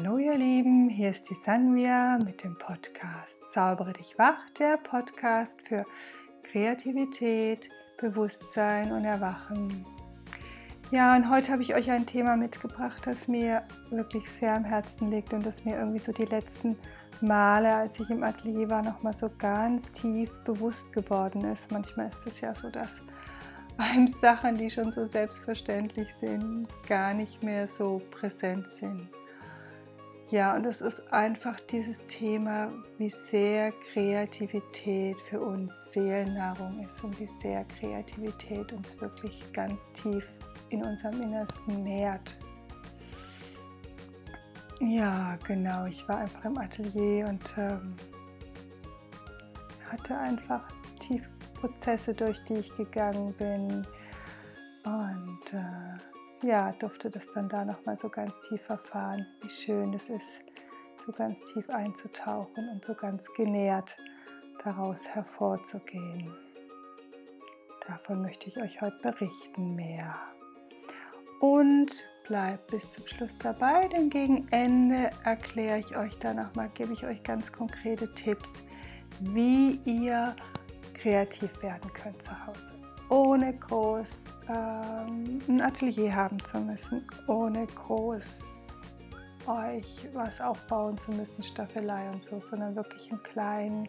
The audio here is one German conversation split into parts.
Hallo ihr Lieben, hier ist die Sanvia mit dem Podcast Zaubere dich wach, der Podcast für Kreativität, Bewusstsein und Erwachen. Ja, und heute habe ich euch ein Thema mitgebracht, das mir wirklich sehr am Herzen liegt und das mir irgendwie so die letzten Male, als ich im Atelier war, nochmal so ganz tief bewusst geworden ist. Manchmal ist es ja so, dass einem Sachen, die schon so selbstverständlich sind, gar nicht mehr so präsent sind. Ja, und es ist einfach dieses Thema, wie sehr Kreativität für uns Seelennahrung ist und wie sehr Kreativität uns wirklich ganz tief in unserem Innersten nährt. Ja, genau, ich war einfach im Atelier und ähm, hatte einfach tief Prozesse, durch die ich gegangen bin. Und äh, ja, durfte das dann da nochmal so ganz tief erfahren, wie schön es ist, so ganz tief einzutauchen und so ganz genährt daraus hervorzugehen. Davon möchte ich euch heute berichten mehr. Und bleibt bis zum Schluss dabei, denn gegen Ende erkläre ich euch dann nochmal, gebe ich euch ganz konkrete Tipps, wie ihr kreativ werden könnt zu Hause, ohne groß ähm, ein Atelier haben zu müssen, ohne groß euch was aufbauen zu müssen, Staffelei und so, sondern wirklich im Kleinen,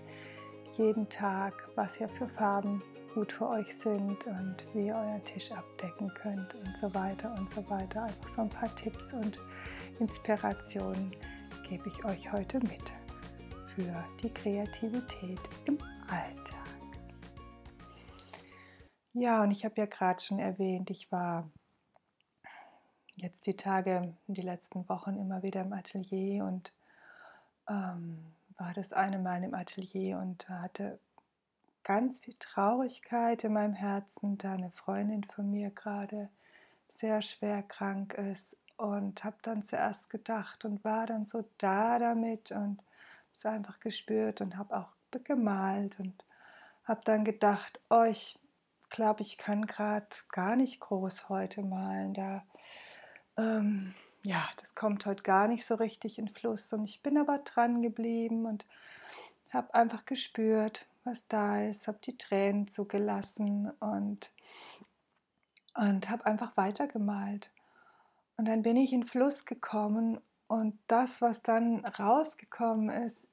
jeden Tag, was ihr für Farben gut für euch sind und wie ihr euren Tisch abdecken könnt und so weiter und so weiter. Einfach so ein paar Tipps und Inspirationen gebe ich euch heute mit für die Kreativität im Alltag. Ja, und ich habe ja gerade schon erwähnt, ich war jetzt die Tage, die letzten Wochen immer wieder im Atelier und ähm, war das eine Mal im Atelier und hatte ganz viel Traurigkeit in meinem Herzen, da eine Freundin von mir gerade sehr schwer krank ist und habe dann zuerst gedacht und war dann so da damit und es einfach gespürt und habe auch gemalt und habe dann gedacht, oh, ich glaube, ich kann gerade gar nicht groß heute malen. Da, ähm, ja, das kommt heute gar nicht so richtig in Fluss. Und ich bin aber dran geblieben und habe einfach gespürt, was da ist, habe die Tränen zugelassen und, und habe einfach weitergemalt. Und dann bin ich in Fluss gekommen und das, was dann rausgekommen ist,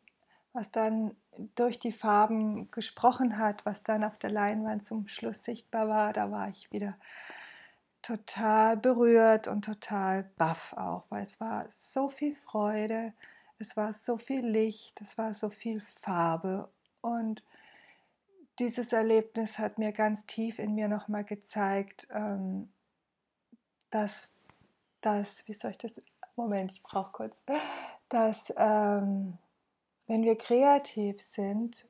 was dann durch die Farben gesprochen hat, was dann auf der Leinwand zum Schluss sichtbar war, da war ich wieder total berührt und total baff auch, weil es war so viel Freude, es war so viel Licht, es war so viel Farbe und dieses Erlebnis hat mir ganz tief in mir nochmal gezeigt, ähm, dass das, wie soll ich das, Moment, ich brauche kurz, dass ähm, wenn wir kreativ sind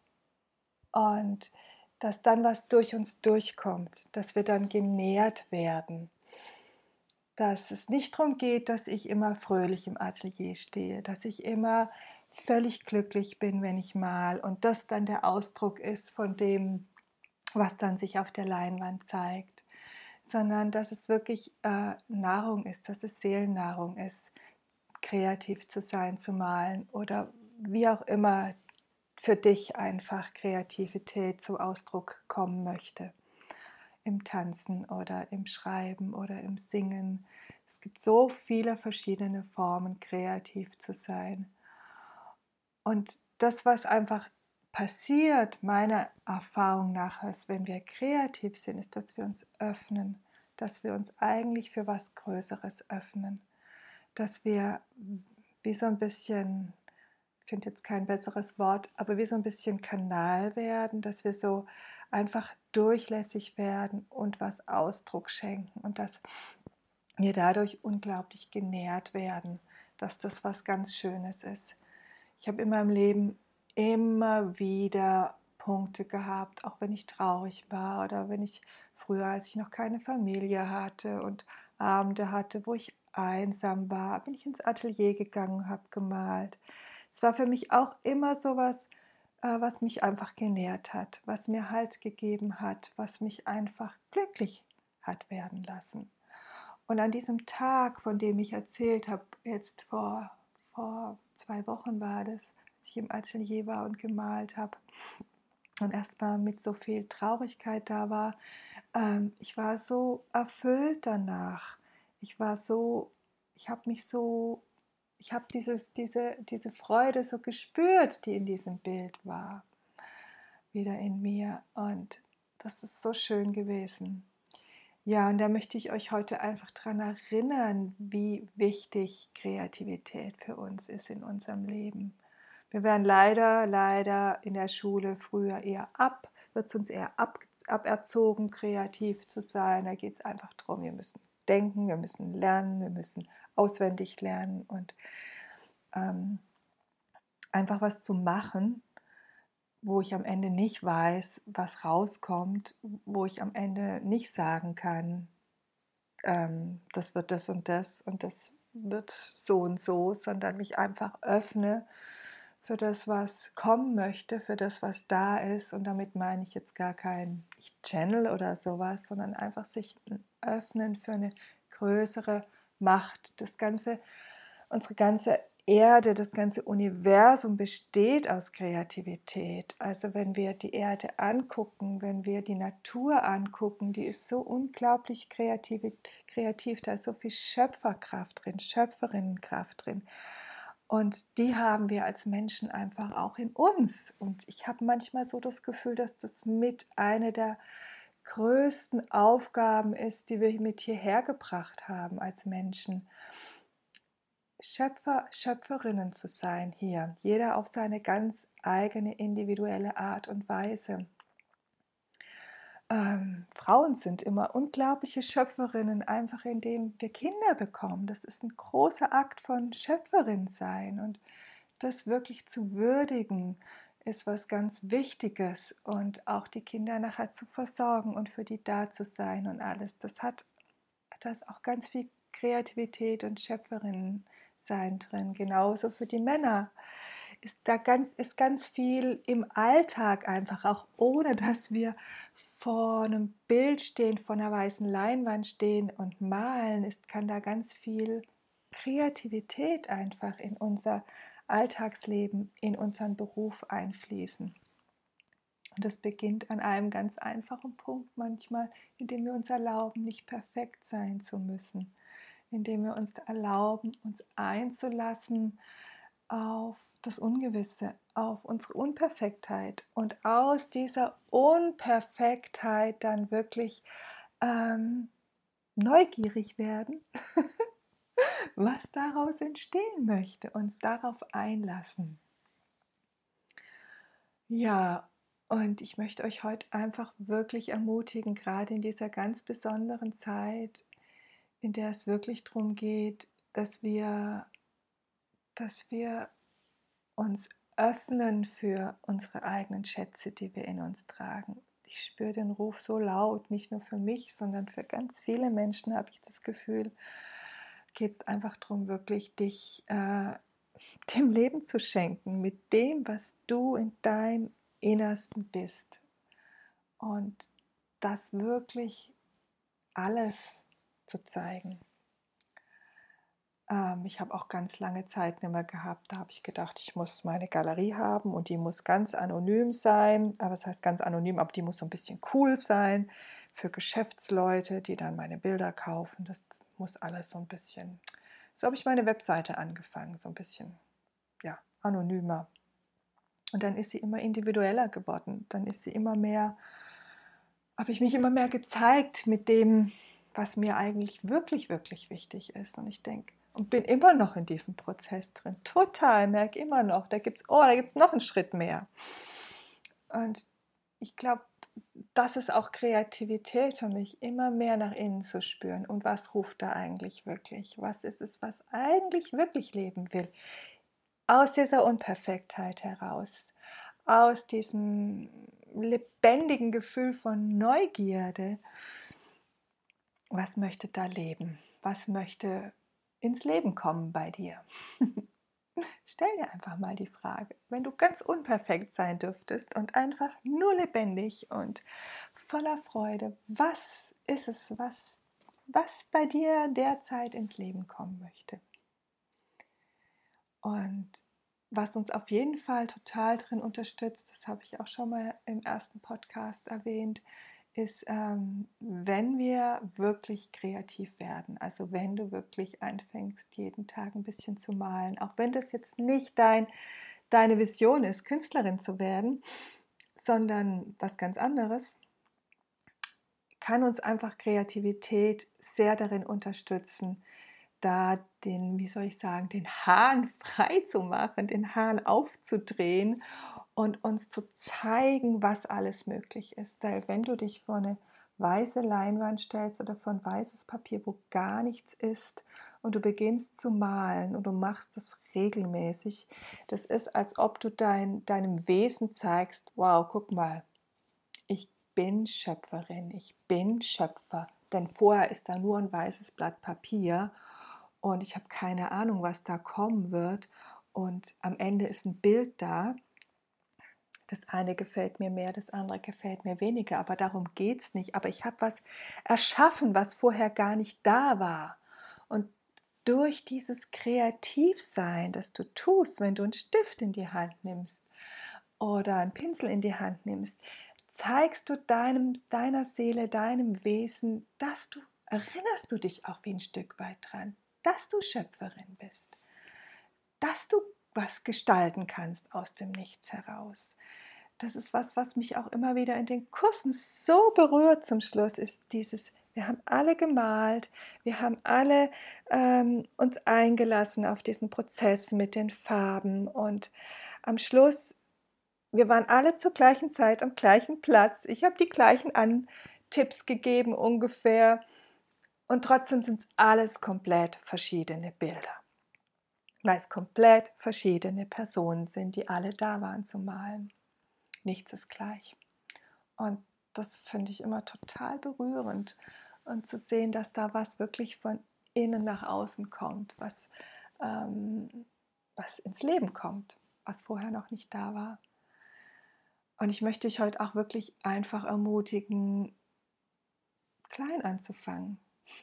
und dass dann was durch uns durchkommt, dass wir dann genährt werden, dass es nicht darum geht, dass ich immer fröhlich im Atelier stehe, dass ich immer völlig glücklich bin, wenn ich mal und das dann der Ausdruck ist von dem, was dann sich auf der Leinwand zeigt, sondern dass es wirklich äh, Nahrung ist, dass es Seelennahrung ist, kreativ zu sein, zu malen oder wie auch immer für dich einfach Kreativität zum Ausdruck kommen möchte. Im Tanzen oder im Schreiben oder im Singen. Es gibt so viele verschiedene Formen, kreativ zu sein. Und das, was einfach passiert, meiner Erfahrung nach, ist, wenn wir kreativ sind, ist, dass wir uns öffnen, dass wir uns eigentlich für was Größeres öffnen, dass wir wie so ein bisschen finde jetzt kein besseres Wort, aber wir so ein bisschen Kanal werden, dass wir so einfach durchlässig werden und was Ausdruck schenken und dass wir dadurch unglaublich genährt werden, dass das was ganz Schönes ist. Ich habe in meinem Leben immer wieder Punkte gehabt, auch wenn ich traurig war oder wenn ich früher, als ich noch keine Familie hatte und Abende hatte, wo ich einsam war, bin ich ins Atelier gegangen, habe gemalt es war für mich auch immer so was, äh, was mich einfach genährt hat, was mir Halt gegeben hat, was mich einfach glücklich hat werden lassen. Und an diesem Tag, von dem ich erzählt habe, jetzt vor, vor zwei Wochen war das, als ich im Atelier war und gemalt habe und erstmal mit so viel Traurigkeit da war. Ähm, ich war so erfüllt danach. Ich war so, ich habe mich so, ich habe diese, diese Freude so gespürt, die in diesem Bild war, wieder in mir. Und das ist so schön gewesen. Ja, und da möchte ich euch heute einfach daran erinnern, wie wichtig Kreativität für uns ist in unserem Leben. Wir werden leider, leider in der Schule früher eher ab, wird es uns eher ab, aberzogen, kreativ zu sein. Da geht es einfach darum, wir müssen denken, wir müssen lernen, wir müssen auswendig lernen und ähm, einfach was zu machen, wo ich am Ende nicht weiß, was rauskommt, wo ich am Ende nicht sagen kann, ähm, das wird das und das und das wird so und so, sondern mich einfach öffne für das, was kommen möchte, für das, was da ist. Und damit meine ich jetzt gar kein Channel oder sowas, sondern einfach sich öffnen für eine größere Macht. Das ganze, unsere ganze Erde, das ganze Universum besteht aus Kreativität. Also wenn wir die Erde angucken, wenn wir die Natur angucken, die ist so unglaublich kreativ, kreativ da ist so viel Schöpferkraft drin, Schöpferinnenkraft drin. Und die haben wir als Menschen einfach auch in uns. Und ich habe manchmal so das Gefühl, dass das mit eine der größten Aufgaben ist, die wir mit hierher gebracht haben als Menschen. Schöpfer, Schöpferinnen zu sein hier, jeder auf seine ganz eigene individuelle Art und Weise ähm, Frauen sind immer unglaubliche Schöpferinnen, einfach indem wir Kinder bekommen. Das ist ein großer Akt von Schöpferin sein und das wirklich zu würdigen ist was ganz Wichtiges und auch die Kinder nachher zu versorgen und für die da zu sein und alles. Das hat das auch ganz viel Kreativität und Schöpferinnen sein drin, genauso für die Männer ist da ganz, ist ganz viel im Alltag einfach, auch ohne dass wir vor einem Bild stehen, vor einer weißen Leinwand stehen und malen, ist, kann da ganz viel Kreativität einfach in unser Alltagsleben, in unseren Beruf einfließen. Und das beginnt an einem ganz einfachen Punkt manchmal, indem wir uns erlauben, nicht perfekt sein zu müssen, indem wir uns erlauben, uns einzulassen auf das Ungewisse, auf unsere Unperfektheit. Und aus dieser Unperfektheit dann wirklich ähm, neugierig werden, was daraus entstehen möchte, uns darauf einlassen. Ja, und ich möchte euch heute einfach wirklich ermutigen, gerade in dieser ganz besonderen Zeit, in der es wirklich darum geht, dass wir, dass wir uns öffnen für unsere eigenen Schätze, die wir in uns tragen. Ich spüre den Ruf so laut, nicht nur für mich, sondern für ganz viele Menschen habe ich das Gefühl, geht es einfach darum, wirklich dich äh, dem Leben zu schenken, mit dem, was du in deinem Innersten bist. Und das wirklich alles zu zeigen. Ähm, ich habe auch ganz lange Zeit nicht mehr gehabt. Da habe ich gedacht, ich muss meine Galerie haben und die muss ganz anonym sein. Aber es das heißt ganz anonym, aber die muss so ein bisschen cool sein für Geschäftsleute, die dann meine Bilder kaufen. Das muss alles so ein bisschen. So habe ich meine Webseite angefangen, so ein bisschen, ja, anonymer. Und dann ist sie immer individueller geworden. Dann ist sie immer mehr, habe ich mich immer mehr gezeigt mit dem, was mir eigentlich wirklich, wirklich wichtig ist. Und ich denke, und bin immer noch in diesem Prozess drin. Total, merke immer noch, da gibt es, oh, da gibt es noch einen Schritt mehr. Und ich glaube, das ist auch Kreativität für mich, immer mehr nach innen zu spüren. Und was ruft da eigentlich wirklich? Was ist es, was eigentlich wirklich leben will? Aus dieser Unperfektheit heraus, aus diesem lebendigen Gefühl von Neugierde. Was möchte da leben? Was möchte ins Leben kommen bei dir? Stell dir einfach mal die Frage, wenn du ganz unperfekt sein dürftest und einfach nur lebendig und voller Freude, was ist es, was, was bei dir derzeit ins Leben kommen möchte? Und was uns auf jeden Fall total drin unterstützt, das habe ich auch schon mal im ersten Podcast erwähnt, ist, ähm, wenn wir wirklich kreativ werden, also wenn du wirklich anfängst, jeden Tag ein bisschen zu malen, auch wenn das jetzt nicht dein, deine Vision ist, Künstlerin zu werden, sondern was ganz anderes, kann uns einfach Kreativität sehr darin unterstützen, da den, wie soll ich sagen, den Hahn frei zu machen, den Hahn aufzudrehen und uns zu zeigen, was alles möglich ist. Weil wenn du dich vor eine weiße Leinwand stellst oder vor ein weißes Papier, wo gar nichts ist und du beginnst zu malen und du machst es regelmäßig, das ist, als ob du dein, deinem Wesen zeigst, wow, guck mal, ich bin Schöpferin, ich bin Schöpfer. Denn vorher ist da nur ein weißes Blatt Papier und ich habe keine Ahnung, was da kommen wird. Und am Ende ist ein Bild da. Das eine gefällt mir mehr, das andere gefällt mir weniger, aber darum geht es nicht. Aber ich habe was erschaffen, was vorher gar nicht da war. Und durch dieses Kreativsein, das du tust, wenn du einen Stift in die Hand nimmst oder einen Pinsel in die Hand nimmst, zeigst du deinem, deiner Seele, deinem Wesen, dass du, erinnerst du dich auch wie ein Stück weit dran, dass du Schöpferin bist, dass du was gestalten kannst aus dem Nichts heraus. Das ist was, was mich auch immer wieder in den Kursen so berührt zum Schluss, ist dieses, wir haben alle gemalt, wir haben alle ähm, uns eingelassen auf diesen Prozess mit den Farben und am Schluss, wir waren alle zur gleichen Zeit am gleichen Platz. Ich habe die gleichen Antipps gegeben ungefähr und trotzdem sind es alles komplett verschiedene Bilder. Weil es komplett verschiedene Personen sind, die alle da waren zu malen. Nichts ist gleich. Und das finde ich immer total berührend. Und zu sehen, dass da was wirklich von innen nach außen kommt, was, ähm, was ins Leben kommt, was vorher noch nicht da war. Und ich möchte dich heute auch wirklich einfach ermutigen, klein anzufangen,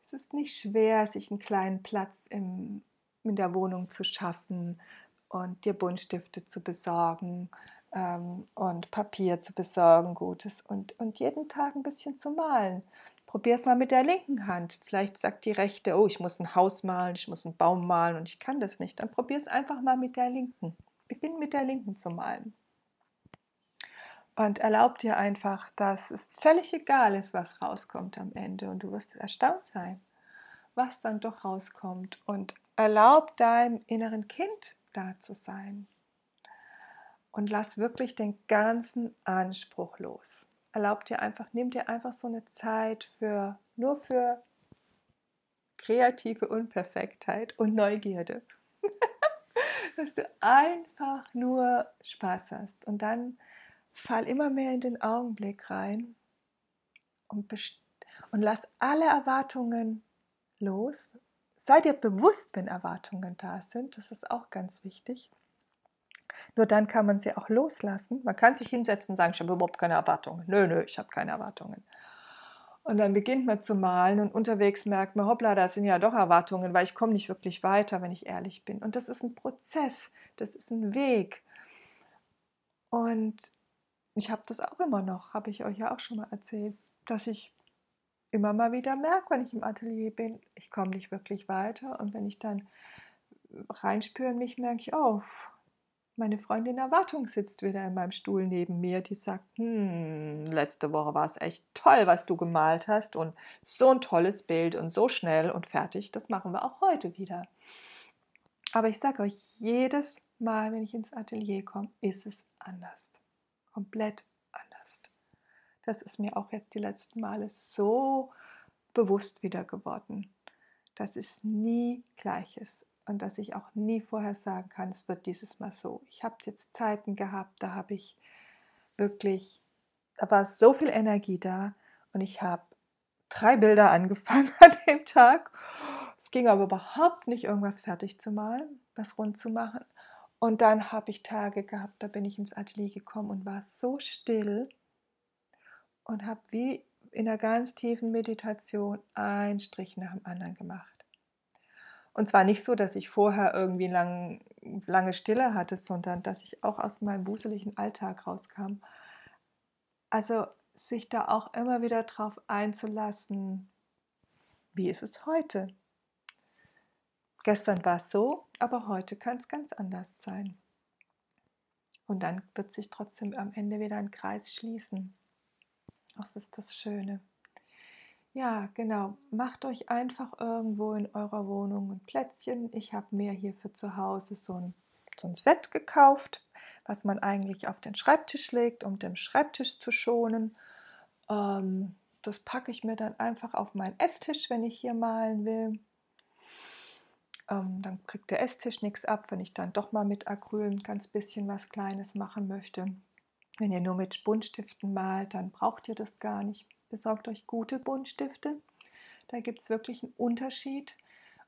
es ist nicht schwer, sich einen kleinen Platz im, in der Wohnung zu schaffen und dir Buntstifte zu besorgen ähm, und Papier zu besorgen, Gutes und, und jeden Tag ein bisschen zu malen. Probier es mal mit der linken Hand. Vielleicht sagt die rechte, oh, ich muss ein Haus malen, ich muss einen Baum malen und ich kann das nicht. Dann probier es einfach mal mit der linken. Beginn mit der linken zu malen und erlaub dir einfach, dass es völlig egal ist, was rauskommt am Ende und du wirst erstaunt sein, was dann doch rauskommt und erlaub deinem inneren Kind da zu sein und lass wirklich den ganzen Anspruch los. Erlaub dir einfach, nimm dir einfach so eine Zeit für nur für kreative Unperfektheit und Neugierde. Dass du einfach nur Spaß hast und dann fall immer mehr in den Augenblick rein und, und lass alle Erwartungen los. Sei dir bewusst, wenn Erwartungen da sind, das ist auch ganz wichtig. Nur dann kann man sie auch loslassen. Man kann sich hinsetzen und sagen, ich habe überhaupt keine Erwartungen. Nö, nö, ich habe keine Erwartungen. Und dann beginnt man zu malen und unterwegs merkt man, hoppla, da sind ja doch Erwartungen, weil ich komme nicht wirklich weiter, wenn ich ehrlich bin. Und das ist ein Prozess, das ist ein Weg. Und ich habe das auch immer noch, habe ich euch ja auch schon mal erzählt, dass ich immer mal wieder merke, wenn ich im Atelier bin, ich komme nicht wirklich weiter. Und wenn ich dann reinspüre in mich, merke ich, oh, meine Freundin Erwartung sitzt wieder in meinem Stuhl neben mir, die sagt, hm, letzte Woche war es echt toll, was du gemalt hast und so ein tolles Bild und so schnell und fertig, das machen wir auch heute wieder. Aber ich sage euch, jedes Mal, wenn ich ins Atelier komme, ist es anders komplett. Das ist mir auch jetzt die letzten Male so bewusst wieder geworden, dass es nie gleich ist und dass ich auch nie vorher sagen kann, es wird dieses Mal so. Ich habe jetzt Zeiten gehabt, da habe ich wirklich, da war so viel Energie da und ich habe drei Bilder angefangen an dem Tag. Es ging aber überhaupt nicht, irgendwas fertig zu malen, was rund zu machen. Und dann habe ich Tage gehabt, da bin ich ins Atelier gekommen und war so still und habe wie in einer ganz tiefen Meditation einen Strich nach dem anderen gemacht. Und zwar nicht so, dass ich vorher irgendwie lang, lange Stille hatte, sondern dass ich auch aus meinem wuseligen Alltag rauskam. Also sich da auch immer wieder drauf einzulassen, wie ist es heute? Gestern war es so, aber heute kann es ganz anders sein. Und dann wird sich trotzdem am Ende wieder ein Kreis schließen. Das ist das Schöne. Ja, genau. Macht euch einfach irgendwo in eurer Wohnung ein Plätzchen. Ich habe mir hier für zu Hause so ein, so ein Set gekauft, was man eigentlich auf den Schreibtisch legt, um den Schreibtisch zu schonen. Ähm, das packe ich mir dann einfach auf meinen Esstisch, wenn ich hier malen will. Ähm, dann kriegt der Esstisch nichts ab, wenn ich dann doch mal mit Acryl ein ganz bisschen was Kleines machen möchte. Wenn ihr nur mit Buntstiften malt, dann braucht ihr das gar nicht besorgt euch gute Buntstifte. Da gibt es wirklich einen Unterschied.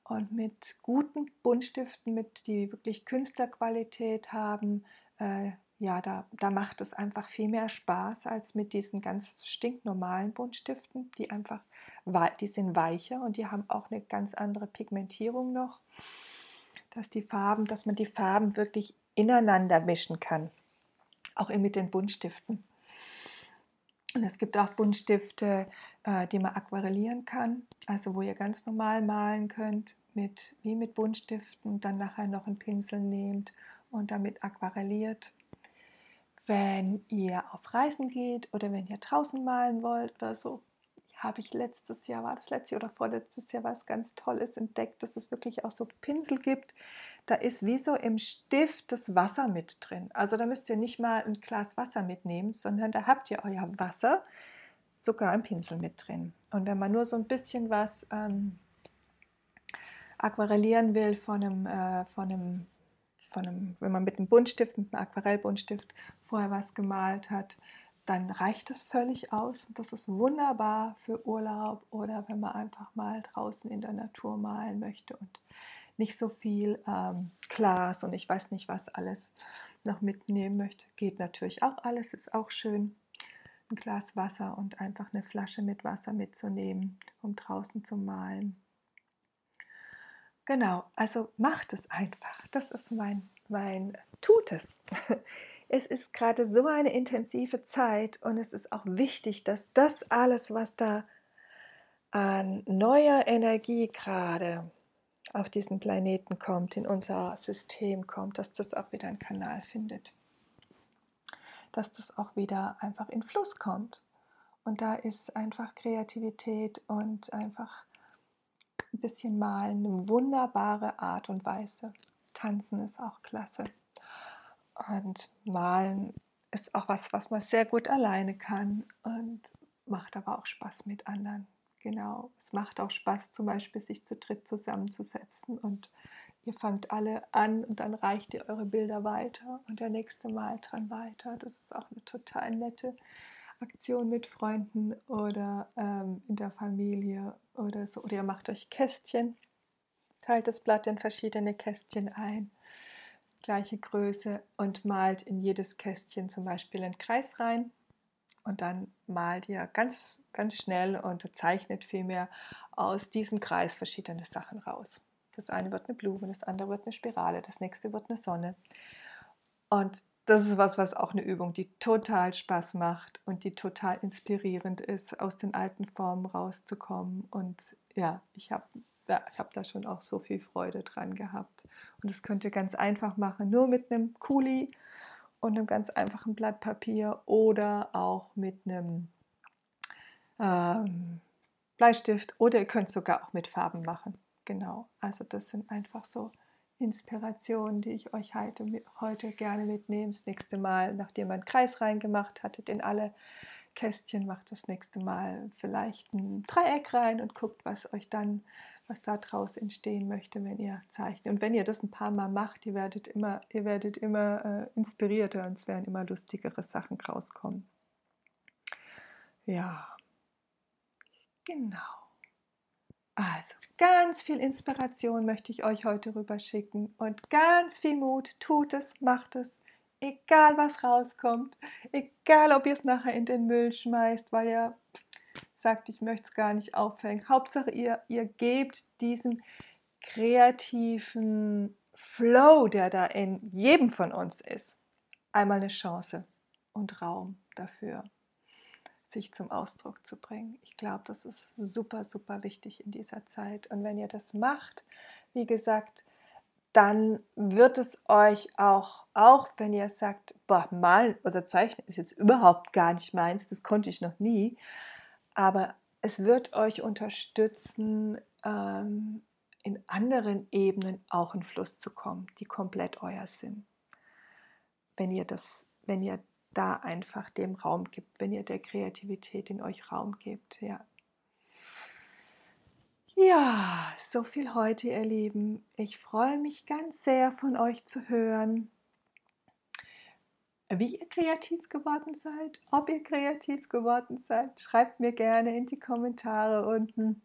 Und mit guten Buntstiften, mit die wirklich Künstlerqualität haben, äh, ja, da, da macht es einfach viel mehr Spaß als mit diesen ganz stinknormalen Buntstiften, die einfach, die sind weicher und die haben auch eine ganz andere Pigmentierung noch, dass die Farben, dass man die Farben wirklich ineinander mischen kann, auch mit den Buntstiften. Und es gibt auch Buntstifte, äh, die man aquarellieren kann, also wo ihr ganz normal malen könnt, mit, wie mit Buntstiften, dann nachher noch einen Pinsel nehmt und damit aquarelliert. Wenn ihr auf Reisen geht oder wenn ihr draußen malen wollt oder so, habe ich letztes Jahr, war das letztes Jahr oder vorletztes Jahr was ganz Tolles entdeckt, dass es wirklich auch so Pinsel gibt. Da ist wie so im Stift das Wasser mit drin. Also da müsst ihr nicht mal ein Glas Wasser mitnehmen, sondern da habt ihr euer Wasser, sogar ein Pinsel mit drin. Und wenn man nur so ein bisschen was ähm, aquarellieren will von einem, äh, von einem von einem, wenn man mit einem Buntstift, mit einem Aquarellbuntstift vorher was gemalt hat, dann reicht es völlig aus. Das ist wunderbar für Urlaub oder wenn man einfach mal draußen in der Natur malen möchte und nicht so viel ähm, Glas und ich weiß nicht was alles noch mitnehmen möchte. Geht natürlich auch alles, ist auch schön. Ein Glas Wasser und einfach eine Flasche mit Wasser mitzunehmen, um draußen zu malen. Genau, also macht es einfach. Das ist mein, mein, tut es. es ist gerade so eine intensive Zeit und es ist auch wichtig, dass das alles, was da an neuer Energie gerade auf diesen Planeten kommt, in unser System kommt, dass das auch wieder einen Kanal findet. Dass das auch wieder einfach in Fluss kommt. Und da ist einfach Kreativität und einfach ein bisschen Malen eine wunderbare Art und Weise. Tanzen ist auch klasse. Und malen ist auch was, was man sehr gut alleine kann und macht aber auch Spaß mit anderen. Genau, es macht auch Spaß, zum Beispiel sich zu dritt zusammenzusetzen und ihr fangt alle an und dann reicht ihr eure Bilder weiter und der nächste Mal dran weiter. Das ist auch eine total nette Aktion mit Freunden oder ähm, in der Familie oder so. Oder ihr macht euch Kästchen, teilt das Blatt in verschiedene Kästchen ein gleiche Größe und malt in jedes Kästchen zum Beispiel einen Kreis rein. Und dann malt ihr ganz, ganz schnell und zeichnet vielmehr aus diesem Kreis verschiedene Sachen raus. Das eine wird eine Blume, das andere wird eine Spirale, das nächste wird eine Sonne. Und das ist was, was auch eine Übung, die total Spaß macht und die total inspirierend ist, aus den alten Formen rauszukommen. Und ja, ich habe ja, habe da schon auch so viel Freude dran gehabt. Und das könnt ihr ganz einfach machen, nur mit einem Kuli und einem ganz einfachen Blatt Papier oder auch mit einem ähm, Bleistift oder ihr könnt sogar auch mit Farben machen. Genau, also das sind einfach so Inspirationen, die ich euch heute, heute gerne mitnehme. Das nächste Mal, nachdem ihr einen Kreis reingemacht hattet in alle Kästchen, macht das nächste Mal vielleicht ein Dreieck rein und guckt, was euch dann was daraus entstehen möchte, wenn ihr zeichnet. Und wenn ihr das ein paar Mal macht, ihr werdet immer, ihr werdet immer äh, inspirierter und es werden immer lustigere Sachen rauskommen. Ja, genau. Also, ganz viel Inspiration möchte ich euch heute rüber schicken und ganz viel Mut. Tut es, macht es, egal was rauskommt, egal ob ihr es nachher in den Müll schmeißt, weil ihr sagt, ich möchte es gar nicht aufhängen. Hauptsache, ihr, ihr gebt diesen, kreativen Flow, der da in jedem von uns ist, einmal eine Chance und Raum dafür, sich zum Ausdruck zu bringen. Ich glaube, das ist super, super wichtig in dieser Zeit. Und wenn ihr das macht, wie gesagt, dann wird es euch auch, auch wenn ihr sagt, boah, malen oder zeichnen ist jetzt überhaupt gar nicht meins, das konnte ich noch nie, aber es wird euch unterstützen, ähm, in anderen Ebenen auch in Fluss zu kommen, die komplett euer sind. Wenn ihr das, wenn ihr da einfach dem Raum gibt, wenn ihr der Kreativität in euch Raum gebt, ja. Ja, so viel heute, ihr Lieben. Ich freue mich ganz sehr von euch zu hören, wie ihr kreativ geworden seid, ob ihr kreativ geworden seid. Schreibt mir gerne in die Kommentare unten.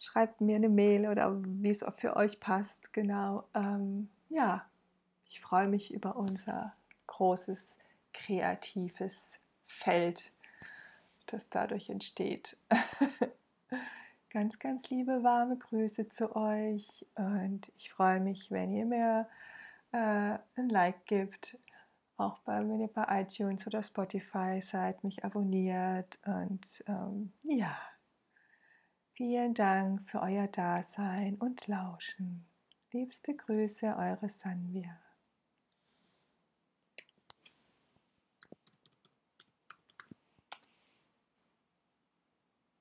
Schreibt mir eine Mail oder wie es auch für euch passt. Genau. Ähm, ja, ich freue mich über unser großes kreatives Feld, das dadurch entsteht. ganz, ganz liebe warme Grüße zu euch und ich freue mich, wenn ihr mir äh, ein Like gibt, auch bei, wenn ihr bei iTunes oder Spotify seid, mich abonniert und ähm, ja, vielen Dank für euer Dasein und Lauschen. Liebste Grüße, eure Sanvia.